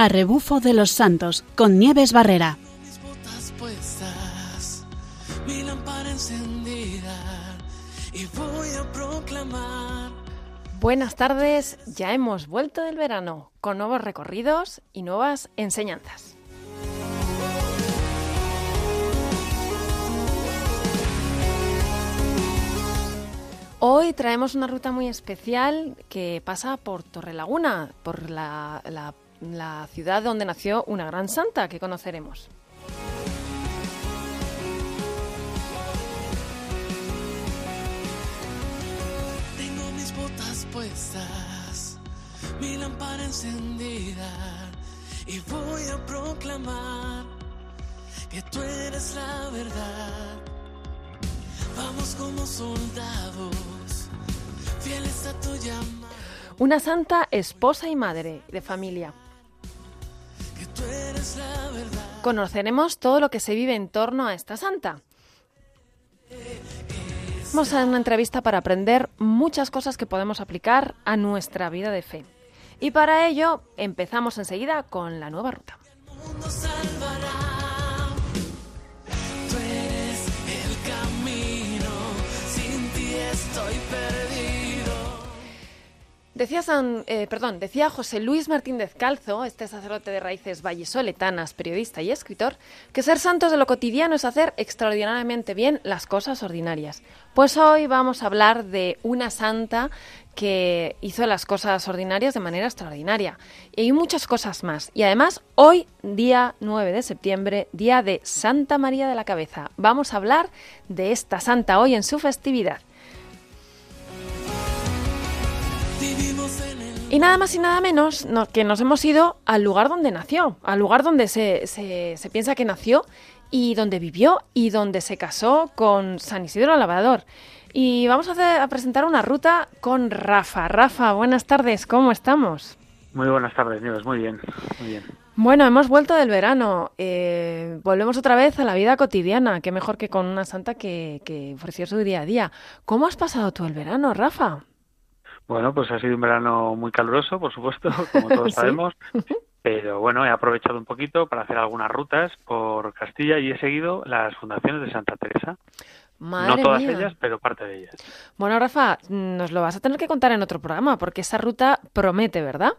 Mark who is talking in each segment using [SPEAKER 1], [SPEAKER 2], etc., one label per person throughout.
[SPEAKER 1] a rebufo de los santos con Nieves Barrera.
[SPEAKER 2] Buenas tardes, ya hemos vuelto del verano con nuevos recorridos y nuevas enseñanzas. Hoy traemos una ruta muy especial que pasa por Torrelaguna, por la, la- la ciudad donde nació una gran santa que conoceremos.
[SPEAKER 3] Tengo mis botas puestas, mi lámpara encendida y voy a proclamar que tú eres la verdad. Vamos como soldados, fieles a tu llamada,
[SPEAKER 2] Una santa esposa y madre de familia. Conoceremos todo lo que se vive en torno a esta santa. Vamos a una entrevista para aprender muchas cosas que podemos aplicar a nuestra vida de fe. Y para ello empezamos enseguida con la nueva ruta.
[SPEAKER 3] Tú eres el camino, sin ti estoy perdido.
[SPEAKER 2] Decía San, eh, decía José Luis Martín Descalzo, este sacerdote de raíces vallisoletanas, periodista y escritor, que ser santos de lo cotidiano es hacer extraordinariamente bien las cosas ordinarias. Pues hoy vamos a hablar de una santa que hizo las cosas ordinarias de manera extraordinaria. Y hay muchas cosas más. Y además, hoy, día 9 de septiembre, día de Santa María de la Cabeza, vamos a hablar de esta santa hoy en su festividad. Y nada más y nada menos no- que nos hemos ido al lugar donde nació, al lugar donde se, se- se piensa que nació y donde vivió y donde se casó con San Isidro Labrador. Y vamos a, hacer- a presentar una ruta con Rafa. Rafa, buenas tardes, ¿cómo estamos?
[SPEAKER 4] Muy buenas tardes, Nieves. Muy bien, muy bien.
[SPEAKER 2] Bueno, hemos vuelto del verano. eh, volvemos otra vez a la vida cotidiana. Qué mejor que con una santa que, que ofreció su día a día. ¿Cómo has pasado tú el verano, Rafa?
[SPEAKER 4] Bueno, pues ha sido un verano muy caluroso, por supuesto, como todos
[SPEAKER 2] Sí.
[SPEAKER 4] sabemos. Pero bueno, he aprovechado un poquito para hacer algunas rutas por Castilla y he seguido las fundaciones de Santa Teresa.
[SPEAKER 2] Madre
[SPEAKER 4] no todas
[SPEAKER 2] mía.
[SPEAKER 4] ellas, pero parte de ellas.
[SPEAKER 2] Bueno, Rafa, nos lo vas a tener que contar en otro programa, porque esa ruta promete, ¿verdad?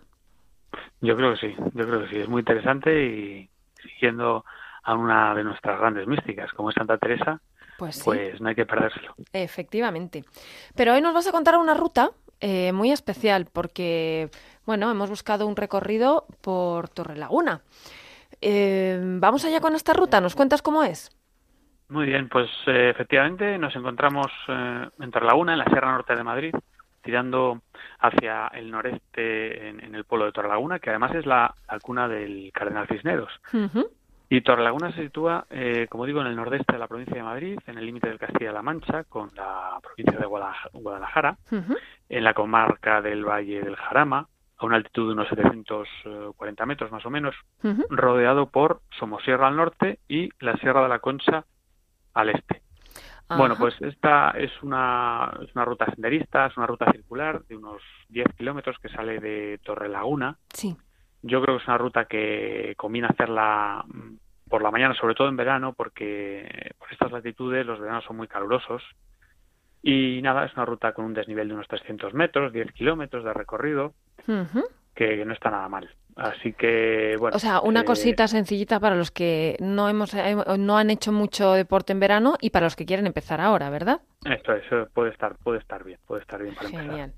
[SPEAKER 4] Yo creo que sí, yo creo que sí. Es muy interesante y siguiendo a una de nuestras grandes místicas, como es Santa Teresa,
[SPEAKER 2] Pues sí,
[SPEAKER 4] pues no hay que perdérselo.
[SPEAKER 2] efectivamente. Pero hoy nos vas a contar una ruta eh, muy especial, porque, bueno, hemos buscado un recorrido por Torrelaguna. Eh, Vamos allá con esta ruta, ¿nos cuentas cómo es?
[SPEAKER 4] Muy bien, pues eh, efectivamente nos encontramos eh, en Torrelaguna, en la Sierra Norte de Madrid, tirando hacia el noreste en, en el pueblo de Torrelaguna, que además es la, la cuna del Cardenal Cisneros. Y Torrelaguna se sitúa, eh, como digo, en el nordeste de la provincia de Madrid, en el límite del Castilla-La Mancha, con la provincia de Guadalaj- Guadalajara,
[SPEAKER 2] Ujú.
[SPEAKER 4] en la comarca del Valle del Jarama, a una altitud de unos 740 metros más o menos, rodeado por Somosierra al norte y la Sierra de la Concha al este. Bueno, pues esta es una, es una ruta senderista, es una ruta circular de unos 10 kilómetros que sale de Torrelaguna.
[SPEAKER 2] Sí.
[SPEAKER 4] Yo creo que es una ruta que conviene hacerla mm, por la mañana, sobre todo en verano, porque por estas latitudes los veranos son muy calurosos. Y nada, es una ruta con un desnivel de unos 300 metros, 10 kilómetros de recorrido, que no está nada mal. Así que, bueno.
[SPEAKER 2] O sea, una
[SPEAKER 4] eh,
[SPEAKER 2] cosita sencillita para los que no hemos eh, no han hecho mucho deporte en verano y para los que quieren empezar ahora, ¿verdad?
[SPEAKER 4] Esto es, eh, puede estar, puede estar bien, puede estar bien para empezar.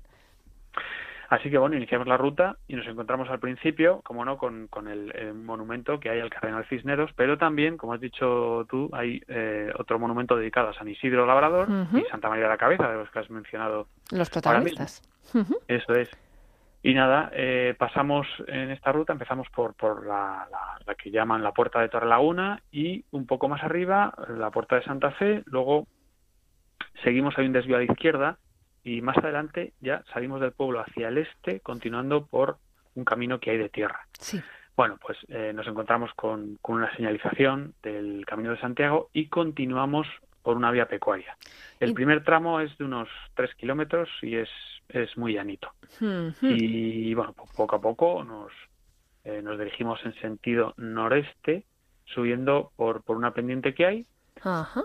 [SPEAKER 4] Así que bueno, iniciamos la ruta y nos encontramos al principio, como no, con, con el, eh, monumento que hay al Cardenal Cisneros, pero también, como has dicho tú, hay eh, otro monumento dedicado a San Isidro Labrador y Santa María de la Cabeza, de los que has mencionado.
[SPEAKER 2] Los protagonistas. Ujú.
[SPEAKER 4] Eso es. Y nada, eh, pasamos en esta ruta, empezamos por, por la, la- la que llaman la Puerta de Torrelaguna y un poco más arriba la Puerta de Santa Fe, luego seguimos, hay un desvío a la izquierda y más adelante ya salimos del pueblo hacia el este, continuando por un camino que hay de tierra.
[SPEAKER 2] Sí.
[SPEAKER 4] Bueno, pues eh, nos encontramos con, con una señalización del Camino de Santiago y continuamos por una vía pecuaria. El
[SPEAKER 2] Y-
[SPEAKER 4] primer tramo es de unos tres kilómetros y es, es muy llanito. Y bueno, po- poco a poco nos, eh, nos dirigimos en sentido noreste, subiendo por, por una pendiente que hay.
[SPEAKER 2] Ajá.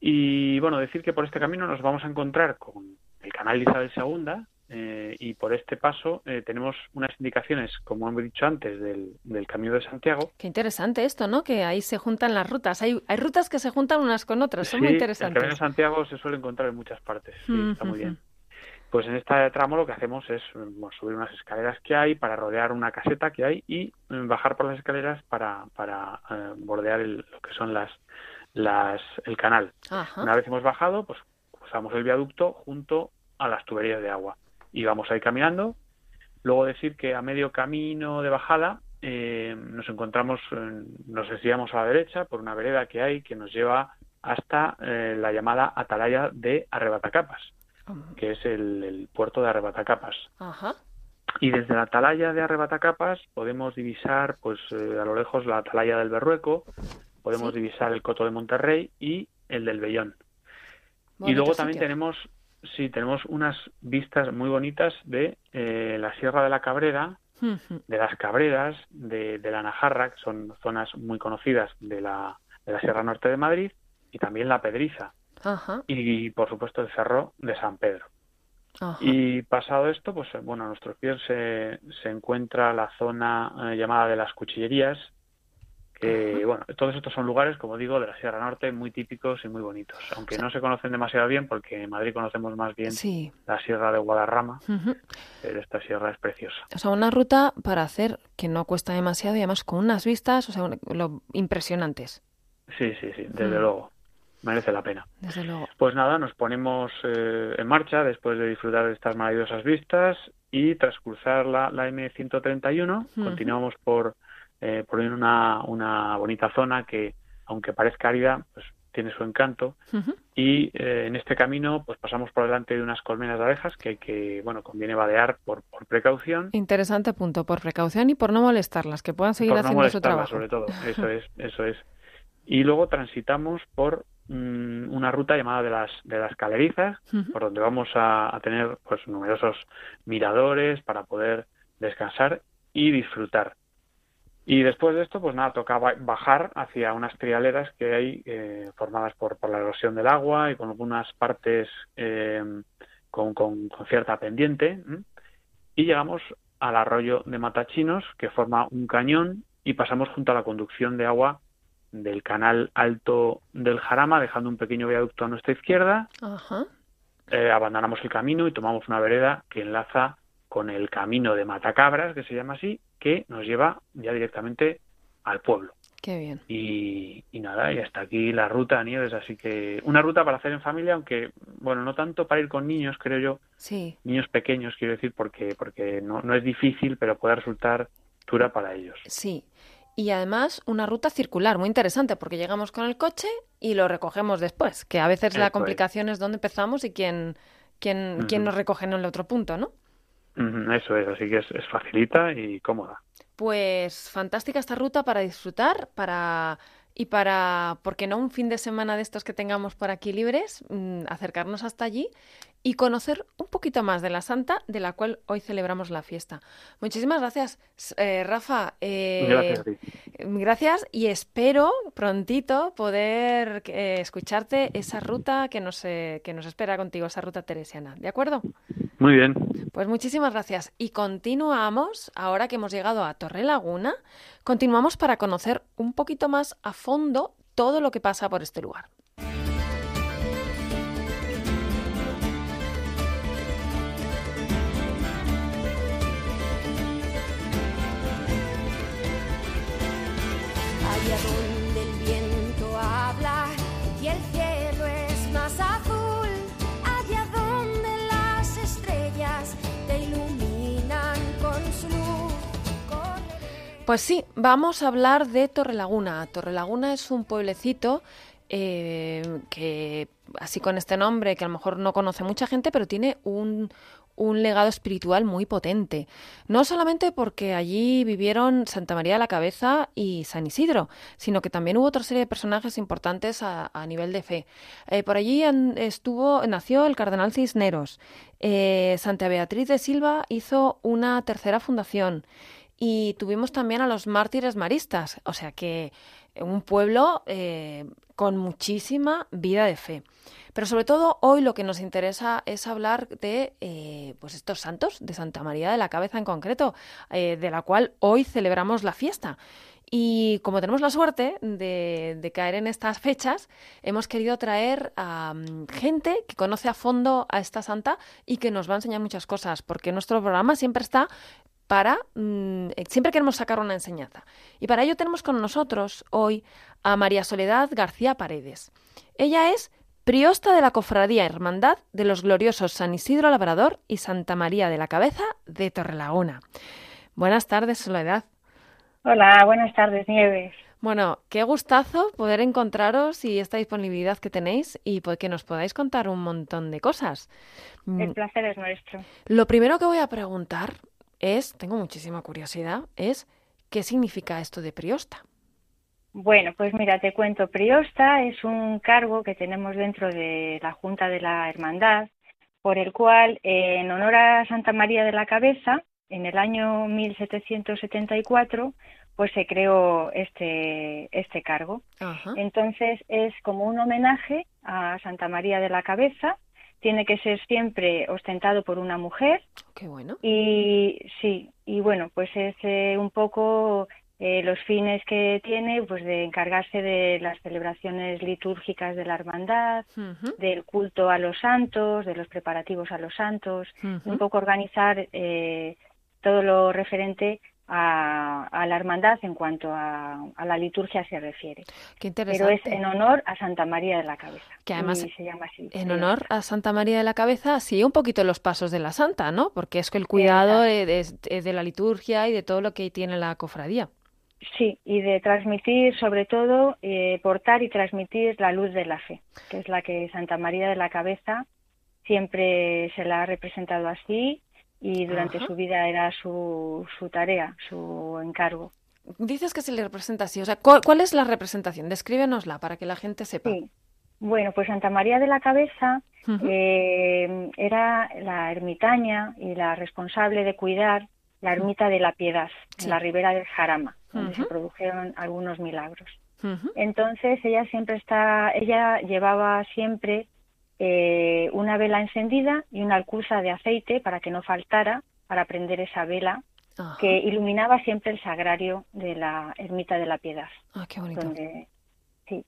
[SPEAKER 4] Y bueno, decir que por este camino nos vamos a encontrar con el canal de Isabel II eh, y por este paso eh, tenemos unas indicaciones, como hemos dicho antes, del, del Camino de Santiago.
[SPEAKER 2] Qué interesante esto, ¿no? Que ahí se juntan las rutas. Hay, hay rutas que se juntan unas con otras, son
[SPEAKER 4] Sí,
[SPEAKER 2] muy
[SPEAKER 4] El Camino
[SPEAKER 2] interesantes.
[SPEAKER 4] de Santiago se suele encontrar en muchas partes, sí,
[SPEAKER 2] Mm,
[SPEAKER 4] está muy
[SPEAKER 2] mm,
[SPEAKER 4] bien. Pues en este tramo lo que hacemos es bueno, subir unas escaleras que hay para rodear una caseta que hay y eh, bajar por las escaleras para, para eh, bordear el- lo que son las, las, el canal.
[SPEAKER 2] Ajá.
[SPEAKER 4] Una vez hemos bajado, pues usamos el viaducto junto a las tuberías de agua y vamos ahí caminando. Luego decir que a medio camino de bajada eh, nos encontramos, nos desviamos a la derecha por una vereda que hay que nos lleva hasta eh, la llamada atalaya de Arrebatacapas, que es el, el puerto de Arrebatacapas. Y desde la atalaya de Arrebatacapas podemos divisar, pues eh, a lo lejos, la atalaya del Berrueco, podemos
[SPEAKER 2] Sí.
[SPEAKER 4] divisar el Coto de Monterrey y el del Bellón. y luego también
[SPEAKER 2] sitio.
[SPEAKER 4] tenemos, sí, tenemos unas vistas muy bonitas de eh, la Sierra de la Cabrera, de las Cabreras, de, de la Najarra, que son zonas muy conocidas de la, de la Sierra Norte de Madrid, y también la Pedriza,
[SPEAKER 2] Ajá.
[SPEAKER 4] y por supuesto el Cerro de San Pedro.
[SPEAKER 2] Ajá.
[SPEAKER 4] Y pasado esto, pues bueno, a nuestros pies se, se encuentra la zona eh, llamada de las cuchillerías, que bueno, todos estos son lugares, como digo, de la Sierra Norte muy típicos y muy bonitos, aunque no se conocen demasiado bien porque en Madrid conocemos más bien
[SPEAKER 2] Sí.
[SPEAKER 4] la Sierra de Guadarrama, pero esta sierra es preciosa.
[SPEAKER 2] O sea, una ruta para hacer que no cuesta demasiado y además con unas vistas, o sea, lo impresionantes,
[SPEAKER 4] Sí, sí, sí, desde luego, merece la pena.
[SPEAKER 2] desde luego.
[SPEAKER 4] Pues nada, nos ponemos eh, en marcha después de disfrutar de estas maravillosas vistas y tras cruzar la, la M131
[SPEAKER 2] Ujú.
[SPEAKER 4] continuamos por, eh, por una, una bonita zona que, aunque parezca árida, pues tiene su encanto. Y eh, en este camino pues pasamos por delante de unas colmenas de abejas que, que bueno, conviene vadear por, por precaución.
[SPEAKER 2] Interesante punto, por precaución y por no molestarlas, que puedan seguir
[SPEAKER 4] por no
[SPEAKER 2] haciendo su trabajo.
[SPEAKER 4] sobre todo. Eso es eso es. Y luego transitamos por mm, una ruta llamada de las de las calerizas por donde vamos a, a tener pues numerosos miradores para poder descansar y disfrutar y después de esto pues nada toca ba- bajar hacia unas trialeras que hay eh, formadas por, por la erosión del agua y con algunas partes eh, con, con- con cierta pendiente y llegamos al arroyo de Matachinos que forma un cañón y pasamos junto a la conducción de agua del canal alto del Jarama dejando un pequeño viaducto a nuestra izquierda
[SPEAKER 2] Ajá.
[SPEAKER 4] eh, abandonamos el camino y tomamos una vereda que enlaza con el camino de Matacabras, que se llama así, que nos lleva ya directamente al pueblo.
[SPEAKER 2] Qué bien.
[SPEAKER 4] Y, y nada, y hasta aquí la ruta, Nieves. Así que una ruta para hacer en familia, aunque, bueno, no tanto para ir con niños, creo yo,
[SPEAKER 2] Sí.
[SPEAKER 4] niños pequeños, quiero decir, porque, porque no, no es difícil, pero puede resultar dura para ellos.
[SPEAKER 2] Sí. Y además una ruta circular muy interesante porque llegamos con el coche y lo recogemos después, que a veces
[SPEAKER 4] Eso
[SPEAKER 2] la complicación es dónde empezamos y quién, quién, quién nos recoge en el otro punto, ¿no?
[SPEAKER 4] Eso es, así que es, es facilita y cómoda.
[SPEAKER 2] Pues fantástica esta ruta para disfrutar, para y para, ¿por qué no un fin de semana de estos que tengamos por aquí libres, mm, acercarnos hasta allí y conocer un poquito más de la Santa, de la cual hoy celebramos la fiesta. Muchísimas gracias, eh, Rafa. eh,
[SPEAKER 4] Gracias a ti.
[SPEAKER 2] Gracias y espero prontito poder eh, escucharte esa ruta que nos, eh, que nos espera contigo, esa ruta teresiana. ¿De acuerdo?
[SPEAKER 4] Muy bien.
[SPEAKER 2] Pues muchísimas gracias. Y continuamos, ahora que hemos llegado a Torre Laguna, continuamos para conocer un poquito más a fondo todo lo que pasa por este lugar.
[SPEAKER 5] Donde el viento habla y el cielo es más azul, allá donde las estrellas te iluminan con su luz.
[SPEAKER 2] Pues sí, vamos a hablar de Torrelaguna. Torrelaguna es un pueblecito eh, que, así con este nombre, que a lo mejor no conoce mucha gente, pero tiene un, un legado espiritual muy potente. No solamente porque allí vivieron Santa María de la Cabeza y San Isidro, sino que también hubo otra serie de personajes importantes a, a nivel de fe. Eh, por allí estuvo, nació el cardenal Cisneros. Eh, Santa Beatriz de Silva hizo una tercera fundación. y tuvimos también a los mártires maristas, o sea que un pueblo eh, con muchísima vida de fe. Pero sobre todo hoy lo que nos interesa es hablar de eh, pues estos santos, de Santa María de la Cabeza en concreto, eh, de la cual hoy celebramos la fiesta. Y como tenemos la suerte de, caer en estas fechas, hemos querido traer a mm, gente que conoce a fondo a esta santa y que nos va a enseñar muchas cosas, porque nuestro programa siempre está para... Mm, siempre queremos sacar una enseñanza. Y para ello tenemos con nosotros hoy a María Soledad García Paredes. Ella es priosta de la Cofradía Hermandad de los gloriosos San Isidro Labrador y Santa María de la Cabeza de Torrelaguna. Buenas tardes, Soledad.
[SPEAKER 6] Hola, buenas tardes, Nieves.
[SPEAKER 2] Bueno, qué gustazo poder encontraros y esta disponibilidad que tenéis y que nos podáis contar un montón de cosas.
[SPEAKER 6] El mm. placer es nuestro.
[SPEAKER 2] Lo primero que voy a preguntar es, tengo muchísima curiosidad, es ¿qué significa esto de priosta?
[SPEAKER 6] Bueno, pues mira, te cuento, priosta es un cargo que tenemos dentro de la Junta de la Hermandad, por el cual, en honor a Santa María de la Cabeza, en el año 1774 pues se creó este, este cargo. Entonces es como un homenaje a Santa María de la Cabeza, tiene que ser siempre ostentado por una mujer.
[SPEAKER 2] Qué bueno.
[SPEAKER 6] Y sí, y bueno, pues es eh, un poco eh, los fines que tiene, pues de encargarse de las celebraciones litúrgicas de la hermandad, del culto a los santos, de los preparativos a los santos, un poco organizar eh, todo lo referente a, la hermandad en cuanto a, la liturgia se refiere.
[SPEAKER 2] Qué interesante.
[SPEAKER 6] Pero es en honor a Santa María de la Cabeza.
[SPEAKER 2] Que además se llama así. En honor a Santa María de la Cabeza sigue un poquito los pasos de la Santa, ¿no? Porque es que el cuidado de, la liturgia y de todo lo que tiene la cofradía.
[SPEAKER 6] Sí, y de transmitir, sobre todo, eh, portar y transmitir la luz de la fe, que es la que Santa María de la Cabeza siempre se la ha representado así y durante su vida era su, su tarea, su encargo.
[SPEAKER 2] Dices que se le representa así, o sea, ¿cuál, es la representación? Descríbenosla para que la gente sepa.
[SPEAKER 6] Sí. Bueno, pues Santa María de la Cabeza eh, era la ermitaña y la responsable de cuidar la ermita de la Piedad, en la ribera del Jarama, donde se produjeron algunos milagros. Entonces ella siempre está, ella llevaba siempre eh, una vela encendida y una alcusa de aceite para que no faltara para prender esa vela que iluminaba siempre el sagrario de la ermita de la Piedad.
[SPEAKER 2] Ah, qué bonito.
[SPEAKER 6] sí.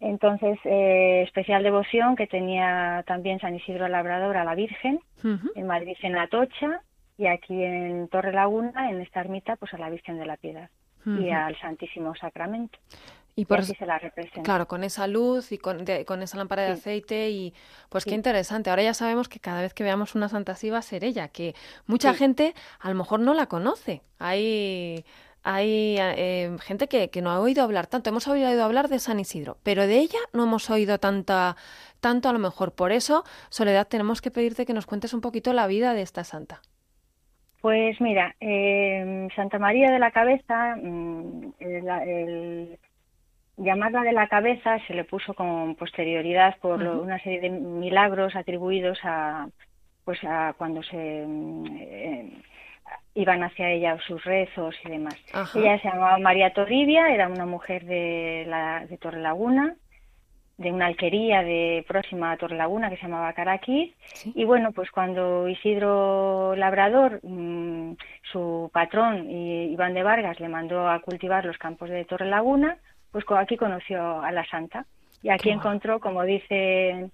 [SPEAKER 6] Entonces, eh, especial devoción que tenía también San Isidro Labrador a la Virgen, en Madrid en Atocha y aquí en Torre Laguna, en esta ermita, pues a la Virgen de la Piedad y al Santísimo Sacramento.
[SPEAKER 2] Y por eso, Claro, con esa luz y con, esa lámpara de aceite y pues qué interesante. Ahora ya sabemos que cada vez que veamos una santa así va a ser ella, que mucha gente a lo mejor no la conoce. Hay hay eh, gente que, que, no ha oído hablar tanto. Hemos oído hablar de San Isidro, pero de ella no hemos oído tanta, tanto a lo mejor. Por eso, Soledad, tenemos que pedirte que nos cuentes un poquito la vida de esta santa.
[SPEAKER 6] Pues mira, eh, Santa María de la Cabeza, mm, el, llamarla de la cabeza se le puso con posterioridad por una serie de milagros atribuidos a pues a cuando se eh, iban hacia ella sus rezos y demás. Ella se llamaba María Torribia, era una mujer de la de Torrelaguna, de una alquería de próxima a Torrelaguna que se llamaba Caraquis y bueno, pues cuando Isidro Labrador mm, su patrón Iván de Vargas le mandó a cultivar los campos de Torrelaguna, pues aquí conoció a la santa. Y aquí encontró, como dicen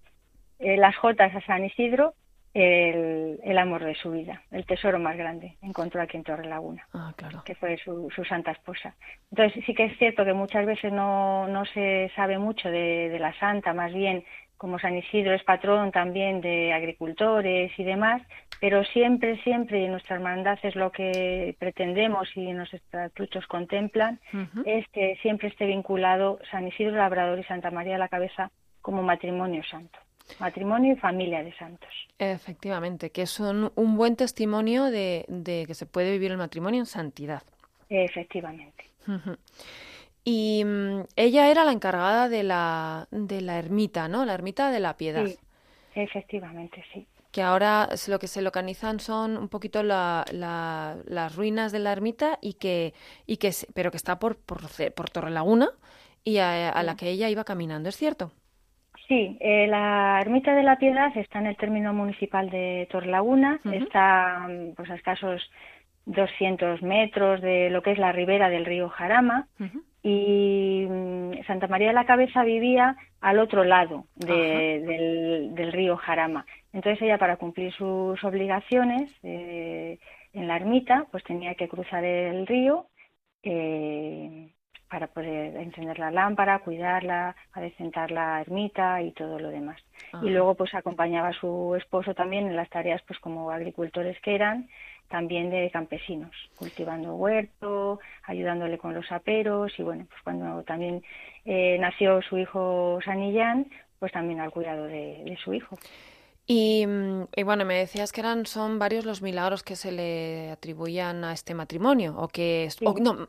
[SPEAKER 6] eh, las jotas a San Isidro, el, amor de su vida, el tesoro más grande, encontró aquí en Torre Laguna,
[SPEAKER 2] ah,
[SPEAKER 6] que fue su, santa esposa. Entonces sí que es cierto que muchas veces no, no se sabe mucho de, de, la santa, más bien como San Isidro es patrón también de agricultores y demás, pero siempre, siempre, y nuestra hermandad es lo que pretendemos y nuestros estatutos contemplan, es que siempre esté vinculado San Isidro Labrador y Santa María de la Cabeza como matrimonio santo. Matrimonio y familia de santos.
[SPEAKER 2] Efectivamente, que son un buen testimonio de, que se puede vivir el matrimonio en santidad.
[SPEAKER 6] Efectivamente.
[SPEAKER 2] Y mm, ella era la encargada de la, de la ermita, ¿no? La ermita de la piedad.
[SPEAKER 6] Sí, efectivamente, sí.
[SPEAKER 2] que ahora lo que se localizan son un poquito la- la- las ruinas de la ermita y que, y que pero que está por, por, Torrelaguna y a, a la que ella iba caminando, ¿es cierto?
[SPEAKER 6] Sí, eh, la Ermita de la Piedad está en el término municipal de Torlaguna, está mm, pues a escasos 200 metros de lo que es la ribera del río Jarama. Y mm, Santa María de la Cabeza vivía al otro lado de- del, del río Jarama. Entonces ella para cumplir sus obligaciones eh, en la ermita pues tenía que cruzar el río eh, para poder encender la lámpara, cuidarla, adecentar la ermita y todo lo demás.
[SPEAKER 2] Ajá.
[SPEAKER 6] Y luego pues acompañaba a su esposo también en las tareas pues como agricultores que eran, también de campesinos, cultivando huerto, ayudándole con los aperos y bueno, pues cuando también eh, nació su hijo Sanillán, pues también al cuidado de, de su hijo.
[SPEAKER 2] Y, mm, y bueno, me decías que eran son varios los milagros que se le atribuían a este matrimonio o que
[SPEAKER 6] Sí.
[SPEAKER 2] o no,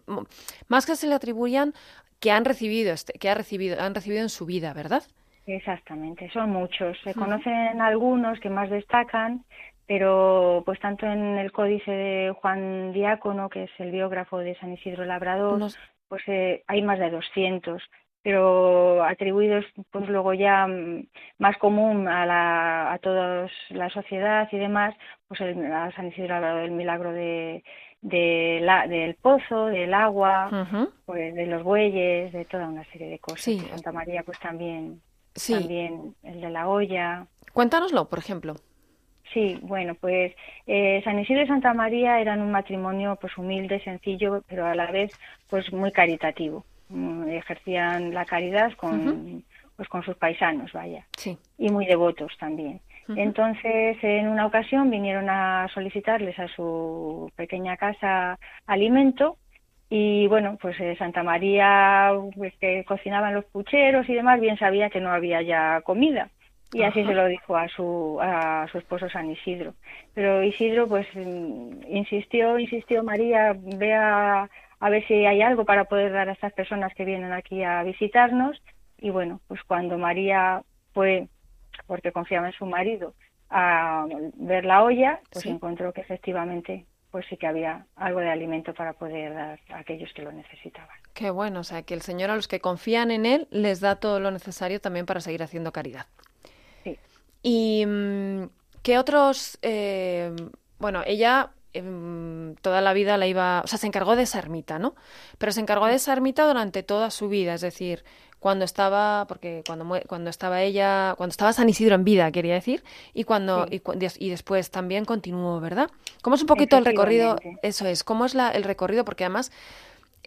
[SPEAKER 2] más que se le atribuían que han recibido este, que ha recibido han recibido en su vida, ¿verdad?
[SPEAKER 6] Exactamente, son muchos. Se conocen algunos que más destacan, pero pues tanto en el códice de Juan Diácono, que es el biógrafo de San Isidro Labrador,
[SPEAKER 2] Nos-
[SPEAKER 6] pues eh, hay más de 200, pero atribuidos pues luego ya mm, más común a, la, a toda la sociedad y demás, pues el, a San Isidro Labrador el milagro de, de la, del pozo, del agua, pues de los bueyes, de toda una serie de cosas.
[SPEAKER 2] Sí.
[SPEAKER 6] Santa María pues también
[SPEAKER 2] Sí,
[SPEAKER 6] también el de la olla.
[SPEAKER 2] cuéntanoslo, por ejemplo.
[SPEAKER 6] Sí, bueno, pues eh, San Isidro y Santa María eran un matrimonio pues humilde, sencillo, pero a la vez pues muy caritativo. Ejercían la caridad con pues con sus paisanos, vaya,
[SPEAKER 2] Sí.
[SPEAKER 6] y muy devotos también. Entonces, en una ocasión vinieron a solicitarles a su pequeña casa alimento y bueno, pues eh, Santa María, pues que cocinaban los pucheros y demás, bien sabía que no había ya comida. Y así se lo dijo a su, a su esposo San Isidro. Pero Isidro, pues, mm, insistió, insistió, María, ve a, a ver si hay algo para poder dar a estas personas que vienen aquí a visitarnos. Y bueno, pues cuando María fue, porque confiaba en su marido, a ver la olla, pues
[SPEAKER 2] Sí.
[SPEAKER 6] encontró que efectivamente pues sí que había algo de alimento para poder dar a aquellos que lo necesitaban.
[SPEAKER 2] Qué bueno, o sea, que el Señor a los que confían en Él les da todo lo necesario también para seguir haciendo caridad.
[SPEAKER 6] Sí.
[SPEAKER 2] Y mm, qué otros, eh, bueno, ella em, toda la vida la iba, o sea, se encargó de esa ermita, ¿no? Pero se encargó de esa ermita durante toda su vida, es decir, cuando estaba, porque cuando cuando estaba ella, cuando estaba San Isidro en vida, quería decir, y cuando
[SPEAKER 6] Sí.
[SPEAKER 2] y, y después también continuó, ¿verdad? ¿Cómo es un poquito el recorrido? Eso es, ¿cómo es la, el recorrido? Porque además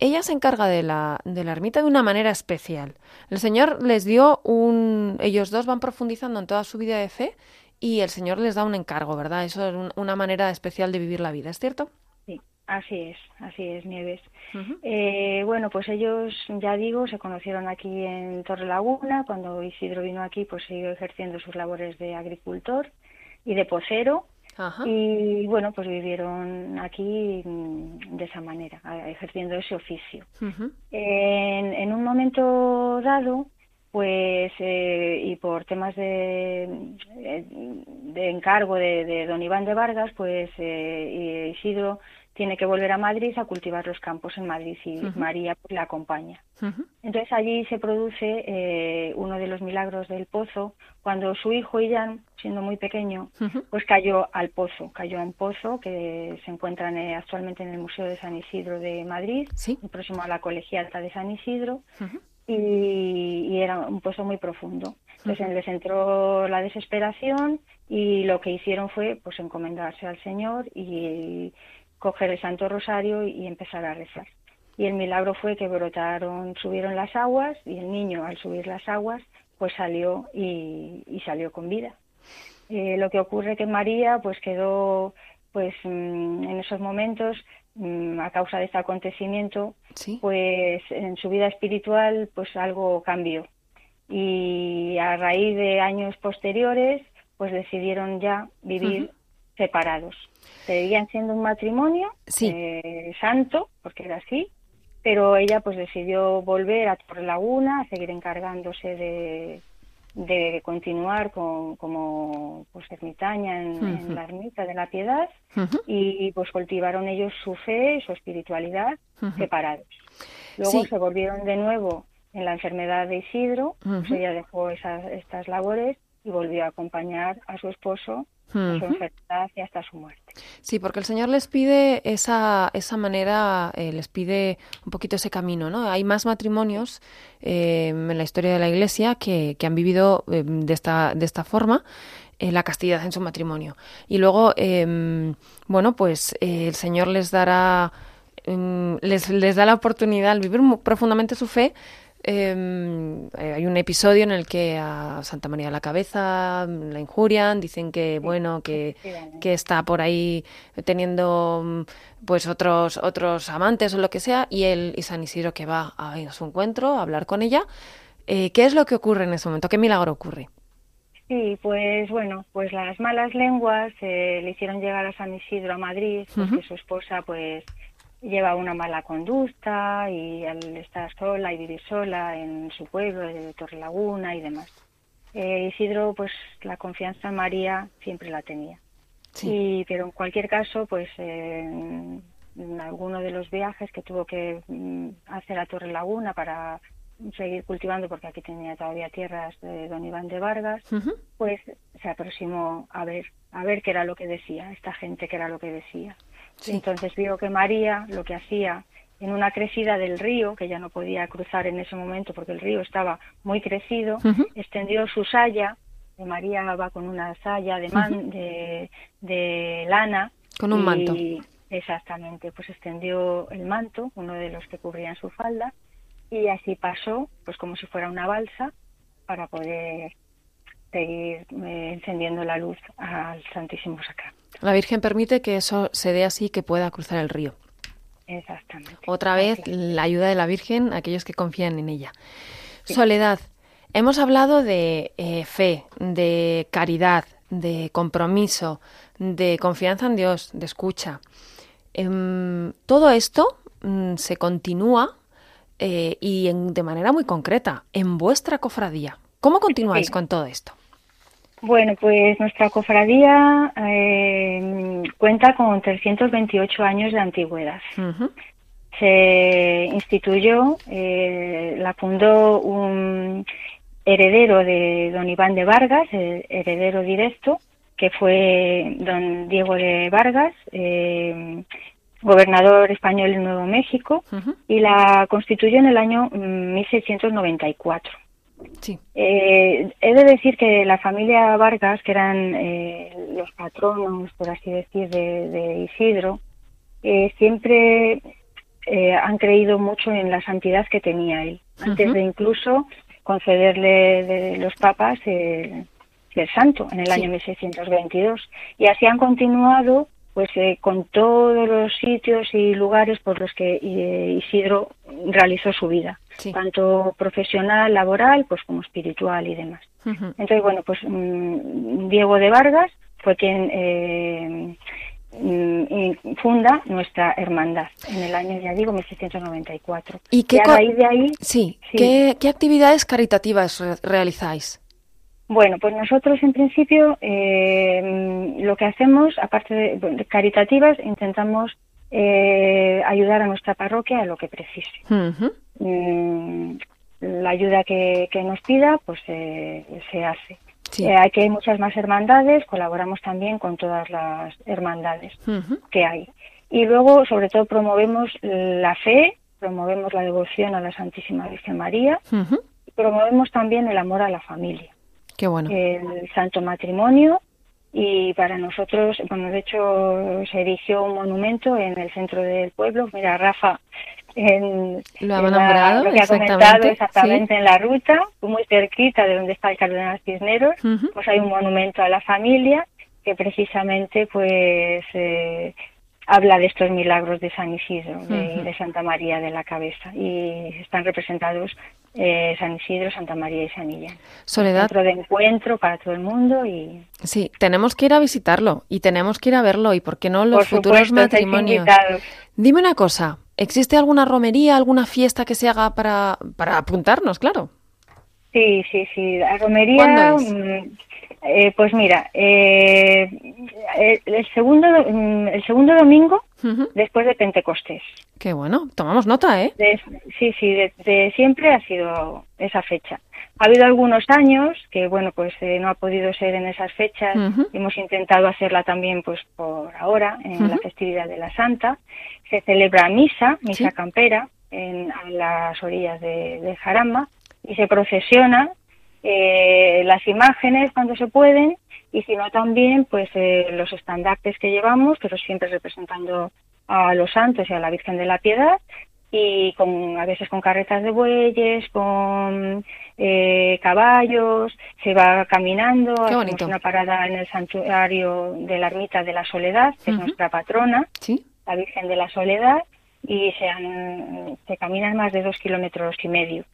[SPEAKER 2] ella se encarga de la, de la ermita de una manera especial. El Señor les dio un... Ellos dos van profundizando en toda su vida de fe y el Señor les da un encargo, ¿verdad? Eso es un- una manera especial de vivir la vida, ¿es cierto?
[SPEAKER 6] Sí, así es, así es, Nieves. Eh, bueno, pues ellos, ya digo, se conocieron aquí en Torrelaguna. Cuando Isidro vino aquí, pues siguió ejerciendo sus labores de agricultor y de pocero.
[SPEAKER 2] Ajá.
[SPEAKER 6] Y bueno, pues vivieron aquí mm, de esa manera, ejerciendo ese oficio. En, en un momento dado, pues, eh, y por temas de, de encargo de, de don Iván de Vargas, pues eh, Isidro tiene que volver a Madrid a cultivar los campos en Madrid y. María pues, le acompaña. Entonces allí se produce eh, uno de los milagros del pozo, cuando su hijo Illán, siendo muy pequeño, pues cayó al pozo, cayó a un pozo que se encuentra en- actualmente en el Museo de San Isidro de Madrid,
[SPEAKER 2] Sí.
[SPEAKER 6] próximo a la Colegiata de San Isidro. Y, y era un pozo muy profundo. Entonces les entró la desesperación y lo que hicieron fue pues encomendarse al Señor y coger el Santo Rosario y empezar a rezar. Y el milagro fue que brotaron, subieron las aguas y el niño al subir las aguas pues salió y, y salió con vida. Eh, lo que ocurre que María pues quedó pues mm, en esos momentos a causa de este acontecimiento
[SPEAKER 2] Sí.
[SPEAKER 6] pues en su vida espiritual pues algo cambió y a raíz de años posteriores pues decidieron ya vivir separados seguían siendo un matrimonio
[SPEAKER 2] Sí.
[SPEAKER 6] eh, santo porque era así pero ella pues decidió volver a Torrelaguna a seguir encargándose de de continuar con, como pues ermitaña en, la ermita de la Piedad y pues cultivaron ellos su fe y su espiritualidad separados. Luego
[SPEAKER 2] Sí.
[SPEAKER 6] se volvieron de nuevo en la enfermedad de Isidro, pues ella dejó esas, estas labores y volvió a acompañar a su esposo su enfermedad y hasta su muerte.
[SPEAKER 2] Sí, porque el Señor les pide esa, esa manera, eh, les pide un poquito ese camino, ¿no? Hay más matrimonios eh, en la historia de la Iglesia que, que han vivido eh, de, esta, de esta forma la castidad en su matrimonio. Y luego, eh, bueno, pues eh, el Señor les dará, mm, les, les da la oportunidad al vivir profundamente su fe. Eh, eh, hay un episodio en el que a Santa María la Cabeza mm, la injurian, dicen que, bueno, que, que está por ahí teniendo mm, pues otros otros amantes o lo que sea y él y San Isidro que va a, a su encuentro a hablar con ella Eh, ¿qué es lo que ocurre en ese momento? ¿qué milagro ocurre?
[SPEAKER 6] Sí, pues bueno, pues las malas lenguas eh, le hicieron llegar a San Isidro a Madrid porque su esposa pues lleva una mala conducta y al estar sola y vivir sola en su pueblo de Torrelaguna y demás. Eh, Isidro pues la confianza en María siempre la tenía.
[SPEAKER 2] Sí.
[SPEAKER 6] Y, pero en cualquier caso, pues eh, en alguno de los viajes que tuvo que mm, hacer a Torre Laguna para seguir cultivando, porque aquí tenía todavía tierras de don Iván de Vargas, pues se aproximó a ver, a ver qué era lo que decía, esta gente qué era lo que decía.
[SPEAKER 2] Sí.
[SPEAKER 6] Entonces vio que María lo que hacía en una crecida del río, que ya no podía cruzar en ese momento porque el río estaba muy crecido, extendió su saya, y María va con una saya de, man- de, de lana.
[SPEAKER 2] Con un
[SPEAKER 6] y-
[SPEAKER 2] manto.
[SPEAKER 6] Exactamente, pues extendió el manto, uno de los que cubrían su falda, y así pasó, pues como si fuera una balsa, para poder seguir eh, encendiendo la luz al Santísimo Sacramento.
[SPEAKER 2] La Virgen permite que eso se dé así que pueda cruzar el río.
[SPEAKER 6] Exactamente.
[SPEAKER 2] Otra vez la ayuda de la Virgen a aquellos que confían en ella. Soledad, hemos hablado de eh, fe, de caridad, de compromiso, de confianza en Dios, de escucha. Em, todo esto mm, se continúa eh, y en- de manera muy concreta en vuestra cofradía. ¿Cómo continuáis
[SPEAKER 6] Sí.
[SPEAKER 2] con todo esto?
[SPEAKER 6] Bueno, pues nuestra cofradía eh, cuenta con 328 años de antigüedad. Se instituyó, eh, la fundó un heredero de don Iván de Vargas, el heredero directo, que fue don Diego de Vargas, eh, gobernador español en Nuevo México, y la constituyó en el año mm, 1694.
[SPEAKER 2] Sí.
[SPEAKER 6] Eh, he de decir que la familia Vargas, que eran eh, los patronos, por así decir, de, de Isidro, eh, siempre eh, han creído mucho en la santidad que tenía él, antes de incluso concederle de los papas eh, ser santo en el
[SPEAKER 2] Sí.
[SPEAKER 6] año 1622. Y así han continuado pues eh, con todos los sitios y lugares por los que eh, Isidro realizó su vida,
[SPEAKER 2] Sí.
[SPEAKER 6] tanto profesional, laboral, pues como espiritual y demás. Entonces, bueno, pues mm, Diego de Vargas fue quien eh, mm, y funda nuestra hermandad en el año, ya digo, 1694.
[SPEAKER 2] ¿Y qué
[SPEAKER 6] a
[SPEAKER 2] co-
[SPEAKER 6] raíz de ahí,
[SPEAKER 2] Sí.
[SPEAKER 6] Sí.
[SPEAKER 2] ¿Qué, qué actividades caritativas re- realizáis?
[SPEAKER 6] Bueno, pues nosotros en principio eh, lo que hacemos, aparte de, bueno, de caritativas, intentamos eh, ayudar a nuestra parroquia a lo que precise. Mm, la ayuda que, que nos pida, pues eh, se hace.
[SPEAKER 2] Sí.
[SPEAKER 6] Eh, aquí hay muchas más hermandades, colaboramos también con todas las hermandades que hay. Y luego, sobre todo, promovemos la fe, promovemos la devoción a la Santísima Virgen María, y promovemos también el amor a la familia,
[SPEAKER 2] Qué bueno.
[SPEAKER 6] el santo matrimonio. Y para nosotros, bueno, de hecho, se erigió un monumento en el centro del pueblo. Mira, Rafa, en,
[SPEAKER 2] Lo ha nombrado,
[SPEAKER 6] lo que ha comentado exactamente en la ruta, muy cerquita de donde está el Cardenal Cisneros, pues hay un monumento a la familia que precisamente pues eh, habla de estos milagros de San Isidro de, Santa María de la Cabeza y están representados eh, San Isidro, Santa María y San Millán.
[SPEAKER 2] Soledad,
[SPEAKER 6] Centro de encuentro para todo el mundo y
[SPEAKER 2] sí, tenemos que ir a visitarlo y tenemos que ir a verlo y por qué no los
[SPEAKER 6] por
[SPEAKER 2] futuros
[SPEAKER 6] supuesto
[SPEAKER 2] matrimonios. Dime una cosa, ¿existe alguna romería, alguna fiesta que se haga para, para apuntarnos, claro?
[SPEAKER 6] Sí, sí, sí. La romería mm, Eh, pues mira, eh, el, el segundo, mm, el segundo domingo después de Pentecostés.
[SPEAKER 2] Qué bueno, tomamos nota, ¿eh?
[SPEAKER 6] De- sí, sí, de, de siempre ha sido esa fecha. Ha habido algunos años que, bueno, pues eh, no ha podido ser en esas fechas. Hemos intentado hacerla también, pues por ahora, en la festividad de la Santa. Se celebra misa, misa
[SPEAKER 2] Sí.
[SPEAKER 6] campera, en, a las orillas de, de Jarama y se procesiona eh, las imágenes cuando se pueden y si no también pues eh, los estandartes que llevamos, pero siempre representando a los santos y a la Virgen de la Piedad y con a veces con carretas de bueyes, con eh, caballos, se va caminando, hacemos una parada en el santuario de la Ermita de la Soledad, que es nuestra patrona,
[SPEAKER 2] Sí.
[SPEAKER 6] la Virgen de la Soledad, y se, han- se caminan más de dos kilómetros y medio.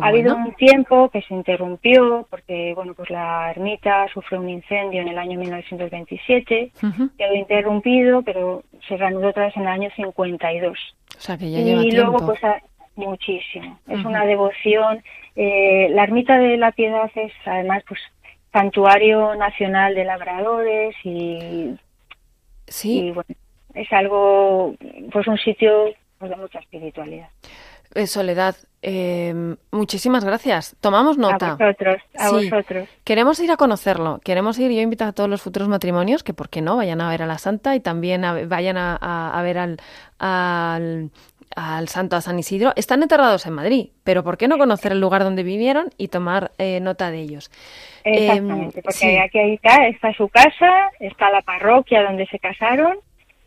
[SPEAKER 6] Ha habido un tiempo que se interrumpió porque bueno pues la ermita sufrió un incendio en el año 1927,
[SPEAKER 2] Ujú.
[SPEAKER 6] quedó interrumpido, pero se reanudó otra vez en el año 52.
[SPEAKER 2] O sea, que ya lleva
[SPEAKER 6] y
[SPEAKER 2] tiempo.
[SPEAKER 6] luego pues ha- muchísimo. Es una devoción. eh, la ermita de la Piedad es además pues santuario nacional de labradores y,
[SPEAKER 2] Sí,
[SPEAKER 6] y, bueno es algo pues un sitio pues, de mucha espiritualidad.
[SPEAKER 2] eh, Soledad, eh, muchísimas gracias. Tomamos nota.
[SPEAKER 6] A vosotros, a
[SPEAKER 2] Sí.
[SPEAKER 6] vosotros.
[SPEAKER 2] Queremos ir a conocerlo. Queremos ir. Yo invito a todos los futuros matrimonios que, ¿por qué no? Vayan a ver a la Santa y también a- vayan a, a- a ver al, al, al Santo, a San Isidro. Están enterrados en Madrid, pero ¿por qué no conocer el lugar donde vivieron y tomar eh, nota de ellos?
[SPEAKER 6] Exactamente,
[SPEAKER 2] Em,
[SPEAKER 6] porque
[SPEAKER 2] sí.
[SPEAKER 6] aquí está, está su casa, está la parroquia donde se casaron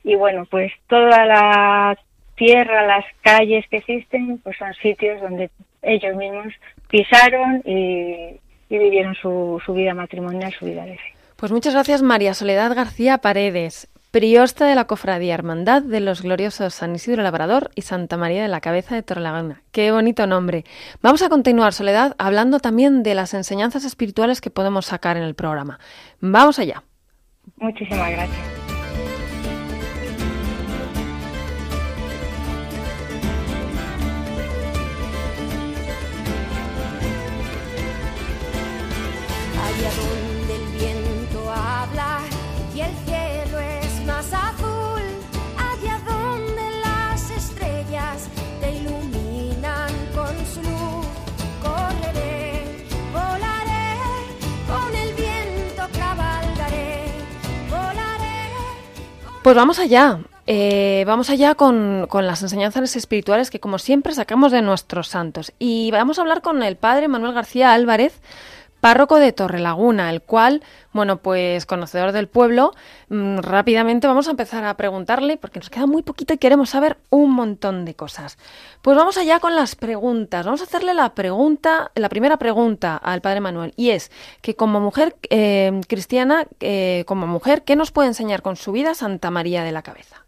[SPEAKER 6] y bueno, pues toda la tierra, las calles que existen, pues son sitios donde ellos mismos pisaron y, y vivieron su, su vida matrimonial, su vida de fe.
[SPEAKER 2] Pues muchas gracias, María Soledad García Paredes, priosta de la Cofradía Hermandad de los gloriosos San Isidro Labrador y Santa María de la Cabeza de Torrelaguna. Qué bonito nombre. Vamos a continuar, Soledad, hablando también de las enseñanzas espirituales que podemos sacar en el programa. Vamos allá.
[SPEAKER 6] Muchísimas gracias.
[SPEAKER 2] Pues vamos allá. Eh, vamos allá con, con las enseñanzas espirituales que, como siempre, sacamos de nuestros santos. Y vamos a hablar con el padre Manuel García Álvarez, párroco de Torrelaguna, el cual, bueno, pues conocedor del pueblo, mm, rápidamente vamos a empezar a preguntarle, porque nos queda muy poquito y queremos saber un montón de cosas. Pues vamos allá con las preguntas. Vamos a hacerle la pregunta, la primera pregunta al padre Manuel, y es que como mujer eh, cristiana, eh, como mujer, ¿qué nos puede enseñar con su vida Santa María de la Cabeza?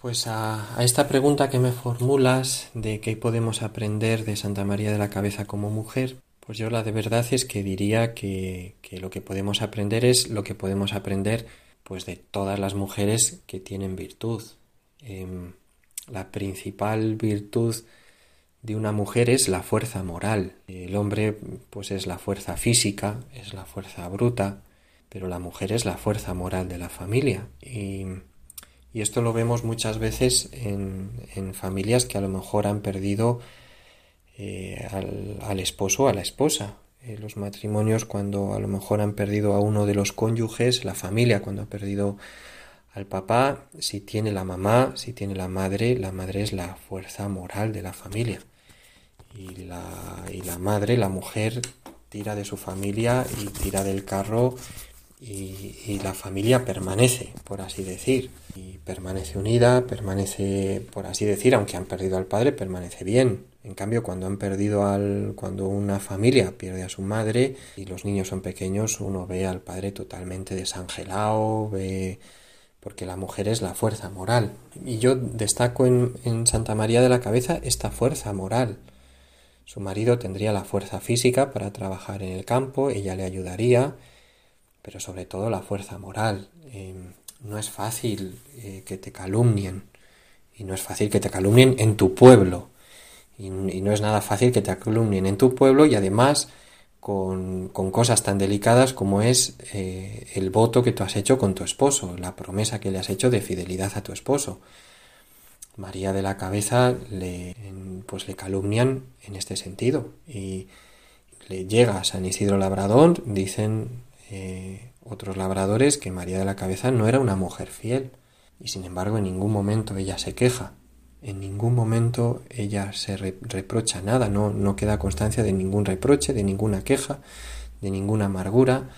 [SPEAKER 7] Pues a, a esta pregunta que me formulas de qué podemos aprender de Santa María de la Cabeza como mujer, pues yo la de verdad es que diría que, que lo que podemos aprender es lo que podemos aprender pues de todas las mujeres que tienen virtud. Em, la principal virtud de una mujer es la fuerza moral. El hombre pues es la fuerza física, es la fuerza bruta, pero la mujer es la fuerza moral de la familia. Y, y esto lo vemos muchas veces en, en familias que a lo mejor han perdido eh, al, al esposo o a la esposa. Eh, los matrimonios cuando a lo mejor han perdido a uno de los cónyuges, la familia cuando ha perdido al papá, si tiene la mamá, si tiene la madre, la madre es la fuerza moral de la familia. Y la, y la madre, la mujer, tira de su familia y tira del carro y, y la familia permanece, por así decir. Y permanece unida, permanece, por así decir, aunque han perdido al padre, permanece bien. En cambio, cuando han perdido al, cuando una familia pierde a su madre y los niños son pequeños, uno ve al padre totalmente desangelado, ve porque la mujer es la fuerza moral. Y yo destaco en, Santa María de la Cabeza esta fuerza moral. Su marido tendría la fuerza física para trabajar en el campo, ella le ayudaría, pero sobre todo la fuerza moral. Eh, no es fácil eh, que te calumnien, y no es fácil que te calumnien en tu pueblo, y, no es nada fácil que te calumnien en tu pueblo, y además, con, cosas tan delicadas como es eh, el voto que tú has hecho con tu esposo, la promesa que le has hecho de fidelidad a tu esposo. María de la Cabeza le, pues le calumnian en este sentido y le llega a San Isidro Labrador, dicen eh, otros labradores que María de la Cabeza no era una mujer fiel y sin embargo en ningún momento ella se queja en ningún momento ella se reprocha nada, no, no queda constancia de ningún reproche, de ninguna queja, de ninguna amargura.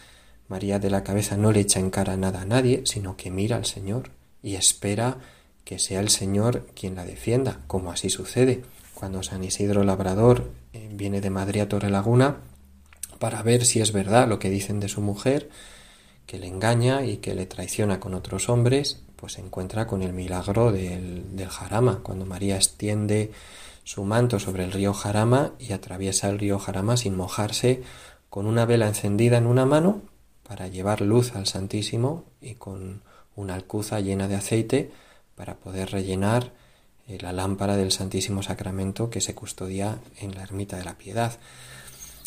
[SPEAKER 7] María de la Cabeza no le echa en cara nada a nadie, sino que mira al Señor y espera que sea el Señor quien la defienda, como así sucede cuando San Isidro Labrador eh, viene de Madrid a Torrelaguna para ver si es verdad lo que dicen de su mujer, que le engaña y que le traiciona con otros hombres, pues se encuentra con el milagro del, del Jarama, cuando María extiende su manto sobre el río Jarama y atraviesa el río Jarama sin mojarse, con una vela encendida en una mano para llevar luz al Santísimo y con una alcuza llena de aceite para poder rellenar eh, la lámpara del Santísimo Sacramento que se custodia en la ermita de la Piedad.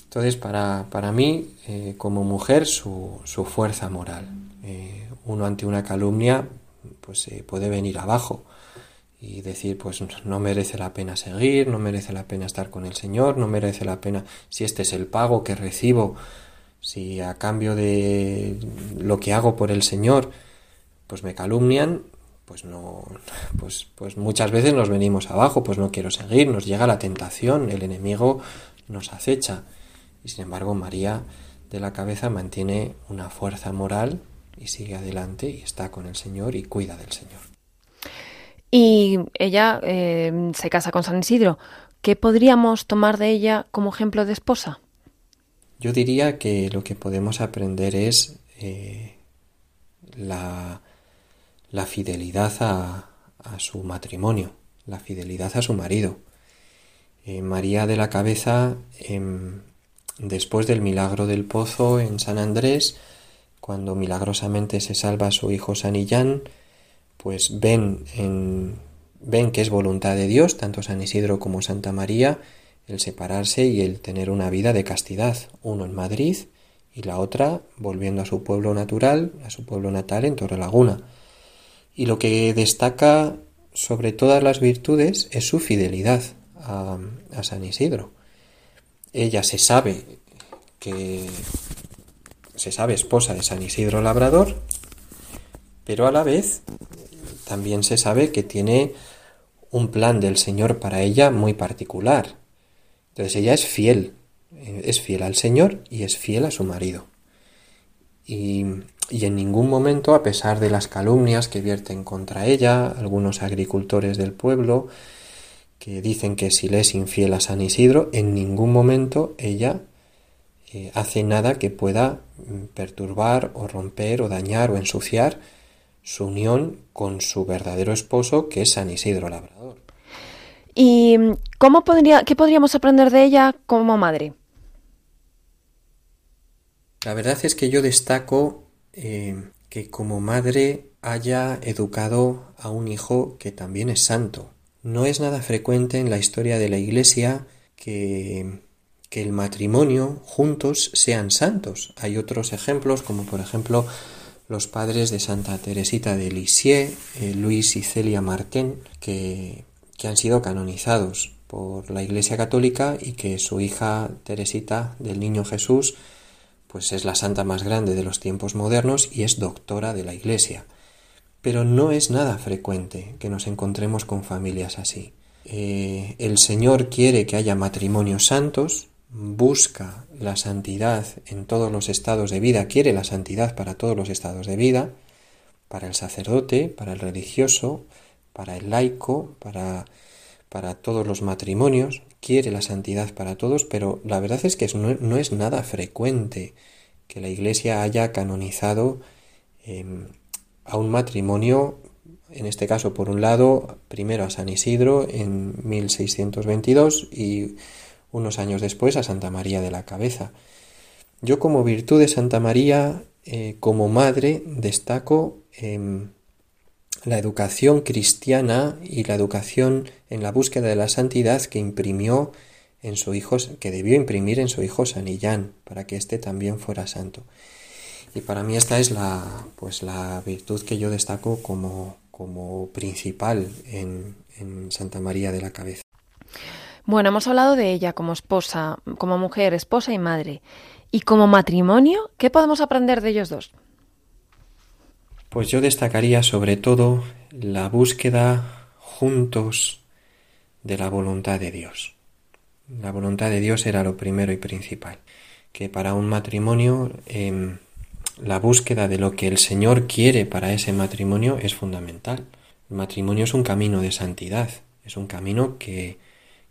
[SPEAKER 7] Entonces, para, para mí, eh, como mujer, su, su fuerza moral. Eh, uno ante una calumnia pues se puede venir abajo y decir pues no merece la pena seguir, no merece la pena estar con el Señor, no merece la pena si este es el pago que recibo, si a cambio de lo que hago por el Señor pues me calumnian, pues no pues pues muchas veces nos venimos abajo, pues no quiero seguir, nos llega la tentación, el enemigo nos acecha. Y sin embargo, María de la cabeza mantiene una fuerza moral y sigue adelante y está con el Señor y cuida del Señor.
[SPEAKER 2] Y ella eh, se casa con San Isidro. ¿Qué podríamos tomar de ella como ejemplo de esposa?
[SPEAKER 7] Yo diría que lo que podemos aprender es eh, la, la, fidelidad a, a, su matrimonio, la fidelidad a su marido. Eh, María de la Cabeza, em, después del milagro del pozo en San Andrés, cuando milagrosamente se salva su hijo Sanillán, pues ven, en, ven que es voluntad de Dios, tanto San Isidro como Santa María, el separarse y el tener una vida de castidad, uno en Madrid y la otra volviendo a su pueblo natural, a su pueblo natal en Torrelaguna. Y lo que destaca sobre todas las virtudes es su fidelidad a San Isidro. Ella se sabe que se sabe esposa de San Isidro Labrador, pero a la vez también se sabe que tiene un plan del Señor para ella muy particular. Entonces ella es fiel, es fiel al Señor y es fiel a su marido. Y, y, en ningún momento, a pesar de las calumnias que vierten contra ella, algunos agricultores del pueblo, que dicen que si le es infiel a San Isidro, en ningún momento ella eh, hace nada que pueda mm, perturbar o romper o dañar o ensuciar su unión con su verdadero esposo, que es San Isidro Labrador.
[SPEAKER 2] ¿Y mm, cómo podría, qué podríamos aprender de ella como madre?
[SPEAKER 7] La verdad es que yo destaco eh, que como madre haya educado a un hijo que también es santo. No es nada frecuente en la historia de la Iglesia que el matrimonio juntos sean santos. Hay otros ejemplos, como por ejemplo los padres de Santa Teresita de Lisieux, eh, Luis y Celia Martín, que, que han sido canonizados por la Iglesia Católica y que su hija Teresita del Niño Jesús pues es la santa más grande de los tiempos modernos y es doctora de la Iglesia. Pero no es nada frecuente que nos encontremos con familias así. Eh, el Señor quiere que haya matrimonios santos, busca la santidad en todos los estados de vida, quiere la santidad para todos los estados de vida, para el sacerdote, para el religioso, para el laico, para, para todos los matrimonios, quiere la santidad para todos, pero la verdad es que no, es nada frecuente que la Iglesia haya canonizado em, a un matrimonio, en este caso por un lado, primero a San Isidro en 1622 y unos años después a Santa María de la Cabeza. Yo como virtud de Santa María, eh, como madre, destaco em, la educación cristiana y la educación en la búsqueda de la santidad que imprimió en su hijo, que debió imprimir en su hijo Sanillán, para que éste también fuera santo. Y para mí esta es la, pues la virtud que yo destaco como, como principal en, en Santa María de la Cabeza.
[SPEAKER 2] Bueno, hemos hablado de ella como esposa, como mujer, esposa y madre. ¿Y como matrimonio? ¿Qué podemos aprender de ellos dos?
[SPEAKER 7] Pues yo destacaría sobre todo la búsqueda juntos de la voluntad de Dios. La voluntad de Dios era lo primero y principal. Que para un matrimonio em, la búsqueda de lo que el Señor quiere para ese matrimonio es fundamental. El matrimonio es un camino de santidad, es un camino que,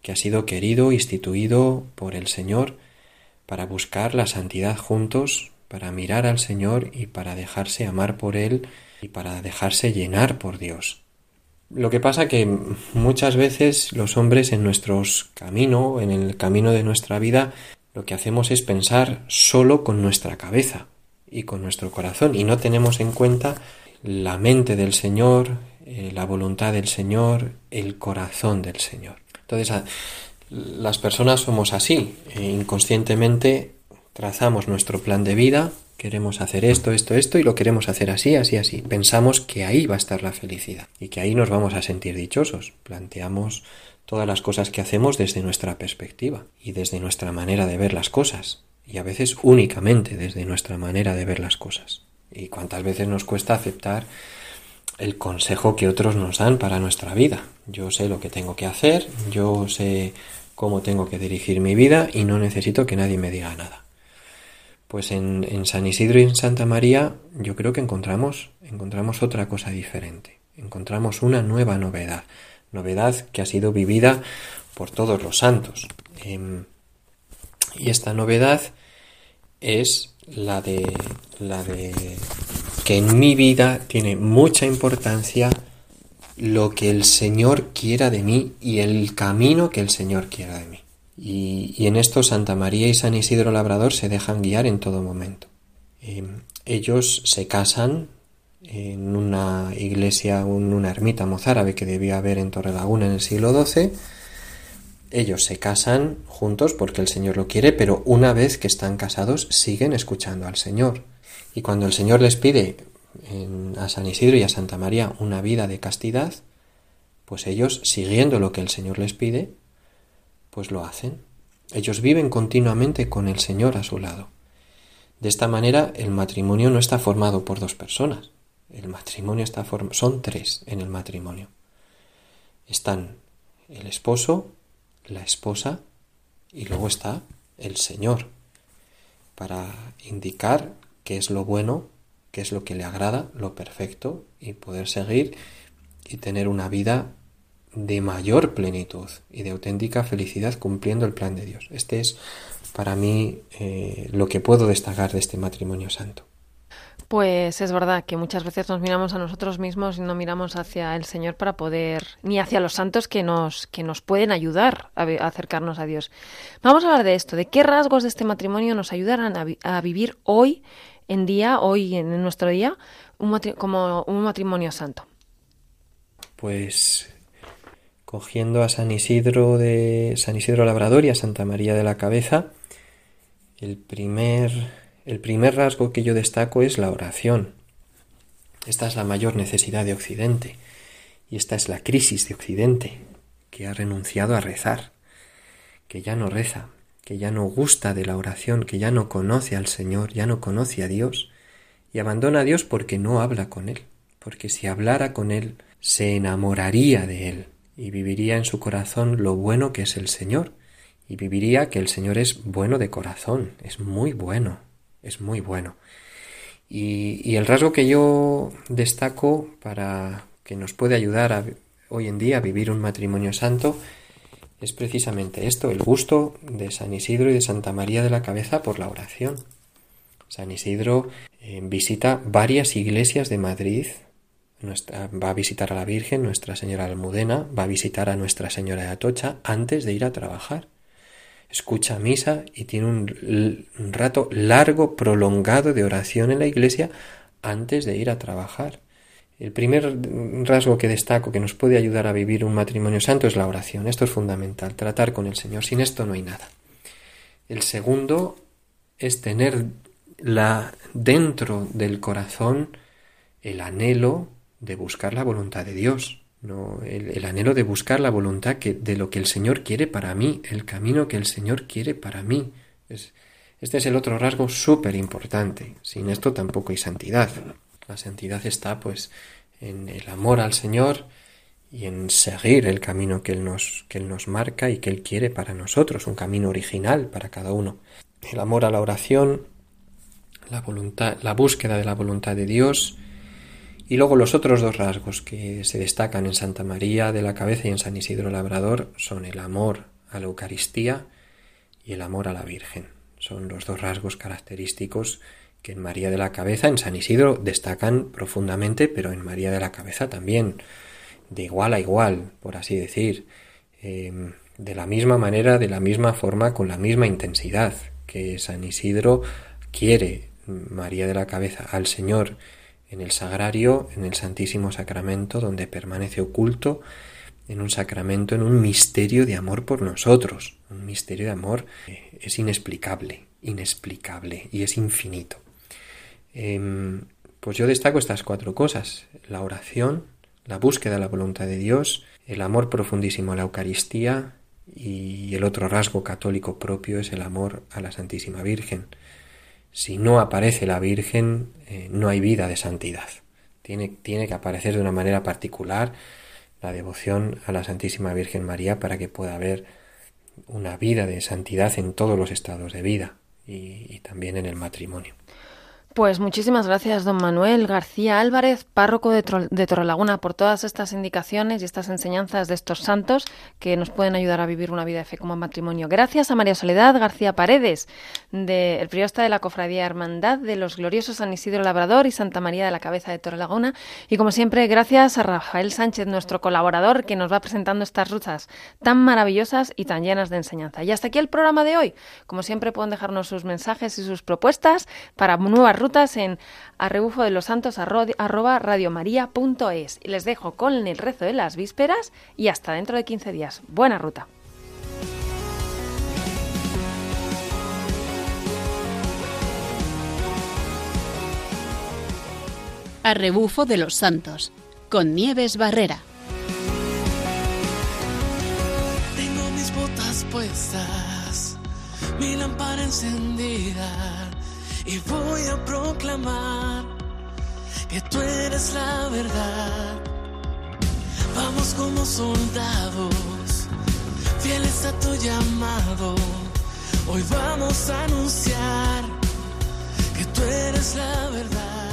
[SPEAKER 7] que ha sido querido, instituido por el Señor para buscar la santidad juntos, para mirar al Señor y para dejarse amar por Él y para dejarse llenar por Dios. Lo que pasa que muchas veces los hombres en nuestro camino, en el camino de nuestra vida, lo que hacemos es pensar solo con nuestra cabeza y con nuestro corazón y no tenemos en cuenta la mente del Señor, eh, la voluntad del Señor, el corazón del Señor. Entonces, las personas somos así, e inconscientemente trazamos nuestro plan de vida, queremos hacer esto, esto, esto y lo queremos hacer así, así, así. Pensamos que ahí va a estar la felicidad y que ahí nos vamos a sentir dichosos. Planteamos todas las cosas que hacemos desde nuestra perspectiva y desde nuestra manera de ver las cosas y a veces únicamente desde nuestra manera de ver las cosas. Y cuántas veces nos cuesta aceptar el consejo que otros nos dan para nuestra vida. Yo sé lo que tengo que hacer, yo sé cómo tengo que dirigir mi vida y no necesito que nadie me diga nada. Pues en, San Isidro y en Santa María yo creo que encontramos, encontramos otra cosa diferente. Encontramos una nueva novedad, novedad que ha sido vivida por todos los santos. Em, y esta novedad es la de la de que en mi vida tiene mucha importancia lo que el Señor quiera de mí y el camino que el Señor quiera de mí. Y, en esto Santa María y San Isidro Labrador se dejan guiar en todo momento. Em, ellos se casan en una iglesia, en una ermita mozárabe que debía haber en Torrelaguna en el siglo XII. Ellos se casan juntos porque el Señor lo quiere, pero una vez que están casados siguen escuchando al Señor. Y cuando el Señor les pide a San Isidro y a Santa María una vida de castidad, pues ellos, siguiendo lo que el Señor les pide, pues lo hacen. Ellos viven continuamente con el Señor a su lado. De esta manera, el matrimonio no está formado por dos personas. El matrimonio está formado, son tres en el matrimonio. Están el esposo, la esposa y luego está el Señor para indicar qué es lo bueno, qué es lo que le agrada, lo perfecto, y poder seguir y tener una vida de mayor plenitud y de auténtica felicidad cumpliendo el plan de Dios. Este es para mí eh, lo que puedo destacar de este matrimonio santo.
[SPEAKER 2] Pues es verdad que muchas veces nos miramos a nosotros mismos y no miramos hacia el Señor para poder, ni hacia los santos que nos, que nos pueden ayudar a, acercarnos a Dios. Vamos a hablar de esto, de qué rasgos de este matrimonio nos ayudarán a vivir hoy en día, hoy en nuestro día, un como un matrimonio santo?
[SPEAKER 7] Pues cogiendo a San Isidro de San Isidro Labrador y a Santa María de la Cabeza, el primer, el primer rasgo que yo destaco es la oración. Esta es la mayor necesidad de Occidente y esta es la crisis de Occidente, que ha renunciado a rezar, que ya no reza, que ya no gusta de la oración, que ya no conoce al Señor, ya no conoce a Dios, y abandona a Dios porque no habla con Él, porque si hablara con Él, se enamoraría de Él, y viviría en su corazón lo bueno que es el Señor, y viviría que el Señor es bueno de corazón, es muy bueno, es muy bueno. Y, y el rasgo que yo destaco para que nos puede ayudar a, hoy en día a vivir un matrimonio santo es precisamente esto, el gusto de San Isidro y de Santa María de la Cabeza por la oración. San Isidro eh, visita varias iglesias de Madrid, va a visitar a la Virgen, Nuestra Señora Almudena, va a visitar a Nuestra Señora de Atocha antes de ir a trabajar. Escucha misa y tiene un, un rato largo, prolongado de oración en la iglesia antes de ir a trabajar. El primer rasgo que destaco que nos puede ayudar a vivir un matrimonio santo es la oración. Esto es fundamental, tratar con el Señor. Sin esto no hay nada. El segundo es tener la, dentro del corazón el anhelo de buscar la voluntad de Dios, no el, anhelo de buscar la voluntad que, de lo que el Señor quiere para mí, el camino que el Señor quiere para mí. este es el otro rasgo súper importante. Sin esto tampoco hay santidad. La santidad está pues en el amor al Señor y en seguir el camino que Él nos, que Él nos marca y que Él quiere para nosotros, un camino original para cada uno. El amor a la oración, la voluntad, la búsqueda de la voluntad de Dios, y luego los otros dos rasgos que se destacan en Santa María de la Cabeza y en San Isidro Labrador son el amor a la Eucaristía y el amor a la Virgen. Son los dos rasgos característicos que en María de la Cabeza, en San Isidro, destacan profundamente, pero en María de la Cabeza también, de igual a igual, por así decir, em, de la misma manera, de la misma forma, con la misma intensidad que San Isidro quiere María de la Cabeza al Señor en el sagrario, en el Santísimo Sacramento, donde permanece oculto en un sacramento, en un misterio de amor por nosotros. Un misterio de amor es inexplicable, inexplicable y es infinito. Em, pues yo destaco estas cuatro cosas, la oración, la búsqueda de la voluntad de Dios, el amor profundísimo a la Eucaristía y el otro rasgo católico propio es el amor a la Santísima Virgen. Si no aparece la Virgen, eh, no hay vida de santidad. Tiene, tiene que aparecer de una manera particular la devoción a la Santísima Virgen María para que pueda haber una vida de santidad en todos los estados de vida y también en el matrimonio.
[SPEAKER 2] Pues muchísimas gracias, don Manuel García Álvarez, párroco de, de Torrelaguna, por todas estas indicaciones y estas enseñanzas de estos santos que nos pueden ayudar a vivir una vida de fe como matrimonio. Gracias a María Soledad García Paredes, de, el de la Cofradía Hermandad de los Gloriosos San Isidro Labrador y Santa María de la Cabeza de Torrelaguna. Y como siempre, gracias a Rafael Sánchez, nuestro colaborador, que nos va presentando estas rutas tan maravillosas y tan llenas de enseñanza. Y hasta aquí el programa de hoy. Como siempre, pueden dejarnos sus mensajes y sus propuestas para nuevas rutas en arrebufo de los santos arroba radiomaria.es. Les dejo con el rezo de las vísperas y hasta dentro de 15 días. Buena ruta.
[SPEAKER 1] A rebufo de los santos, con Nieves Barrera.
[SPEAKER 3] Tengo mis botas puestas, mi lámpara encendida y voy a proclamar que tú eres la verdad. Vamos como soldados, fieles a tu llamado. Hoy vamos a anunciar que tú eres la verdad.